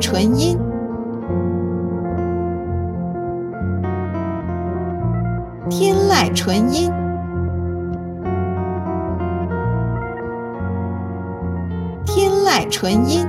纯音，天籁纯音，天籁纯音，